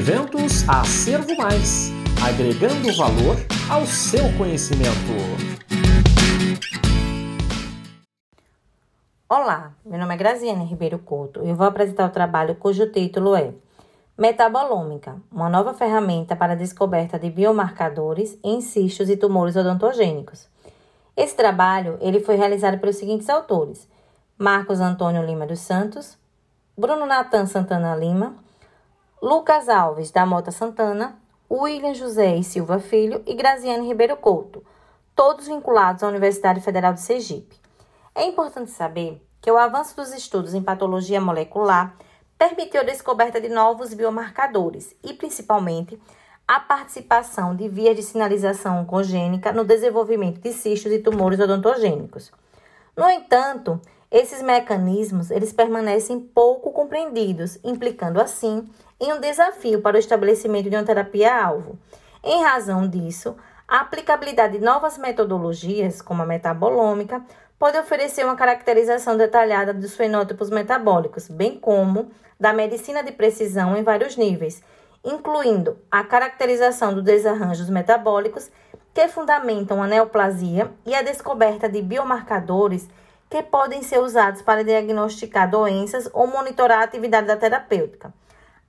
Eventos Acervo Mais agregando valor ao seu conhecimento. Olá, meu nome é Graziane Ribeiro Couto e eu vou apresentar o trabalho cujo título é Metabolômica, uma nova ferramenta para a descoberta de biomarcadores em cistos e tumores odontogênicos. Esse trabalho ele foi realizado pelos seguintes autores: Marcos Antônio Lima dos Santos, Bruno Natan Santana Lima, Lucas Alves da Mota Santana, William José e Silva Filho e Graziane Ribeiro Couto, todos vinculados à Universidade Federal de Sergipe. É importante saber que o avanço dos estudos em patologia molecular permitiu a descoberta de novos biomarcadores e, principalmente, a participação de vias de sinalização oncogênica no desenvolvimento de cistos e tumores odontogênicos. No entanto, esses mecanismos eles permanecem pouco compreendidos, implicando assim em um desafio para o estabelecimento de uma terapia-alvo. Em razão disso, a aplicabilidade de novas metodologias, como a metabolômica, pode oferecer uma caracterização detalhada dos fenótipos metabólicos, bem como da medicina de precisão em vários níveis, incluindo a caracterização dos desarranjos metabólicos que fundamentam a neoplasia e a descoberta de biomarcadores que podem ser usados para diagnosticar doenças ou monitorar a atividade da terapêutica.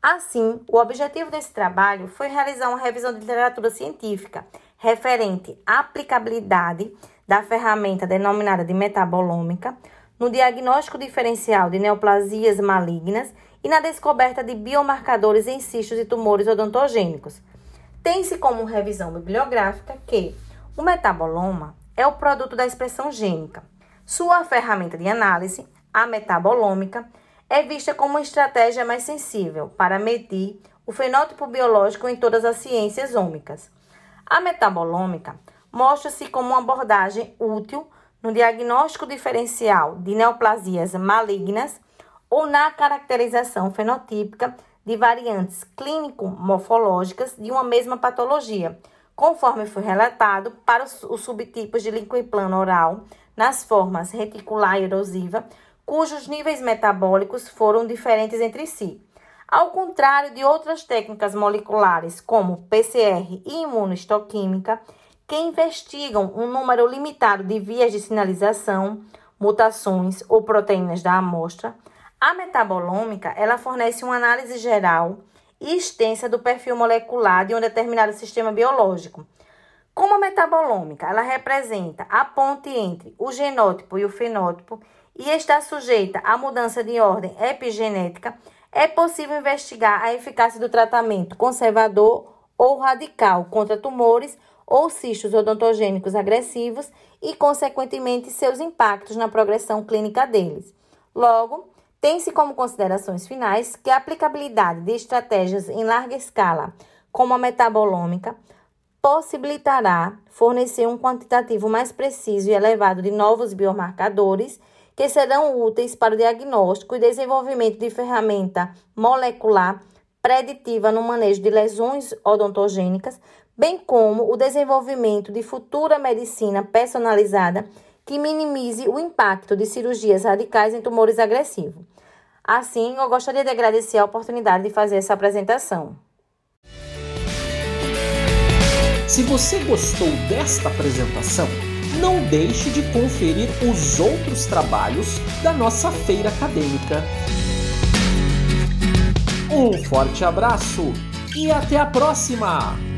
Assim, o objetivo desse trabalho foi realizar uma revisão de literatura científica referente à aplicabilidade da ferramenta denominada de metabolômica no diagnóstico diferencial de neoplasias malignas e na descoberta de biomarcadores em cistos e tumores odontogênicos. Tem-se como revisão bibliográfica que o metaboloma é o produto da expressão gênica, sua ferramenta de análise, a metabolômica, é vista como uma estratégia mais sensível para medir o fenótipo biológico em todas as ciências ômicas. A metabolômica mostra-se como uma abordagem útil no diagnóstico diferencial de neoplasias malignas ou na caracterização fenotípica de variantes clínico-morfológicas de uma mesma patologia, conforme foi relatado para os subtipos de língua plano oral nas formas reticular e erosiva, cujos níveis metabólicos foram diferentes entre si. Ao contrário de outras técnicas moleculares, como PCR e imunohistoquímica, que investigam um número limitado de vias de sinalização, mutações ou proteínas da amostra, a metabolômica ela fornece uma análise geral e extensa do perfil molecular de um determinado sistema biológico, como a metabolômica, ela representa a ponte entre o genótipo e o fenótipo e está sujeita à mudança de ordem epigenética, é possível investigar a eficácia do tratamento conservador ou radical contra tumores ou cistos odontogênicos agressivos e, consequentemente, seus impactos na progressão clínica deles. Logo, tem-se como considerações finais que a aplicabilidade de estratégias em larga escala, como a metabolômica, possibilitará fornecer um quantitativo mais preciso e elevado de novos biomarcadores que serão úteis para o diagnóstico e desenvolvimento de ferramenta molecular preditiva no manejo de lesões odontogênicas, bem como o desenvolvimento de futura medicina personalizada que minimize o impacto de cirurgias radicais em tumores agressivos. Assim, eu gostaria de agradecer a oportunidade de fazer essa apresentação. Se você gostou desta apresentação, não deixe de conferir os outros trabalhos da nossa feira acadêmica. Um forte abraço e até a próxima!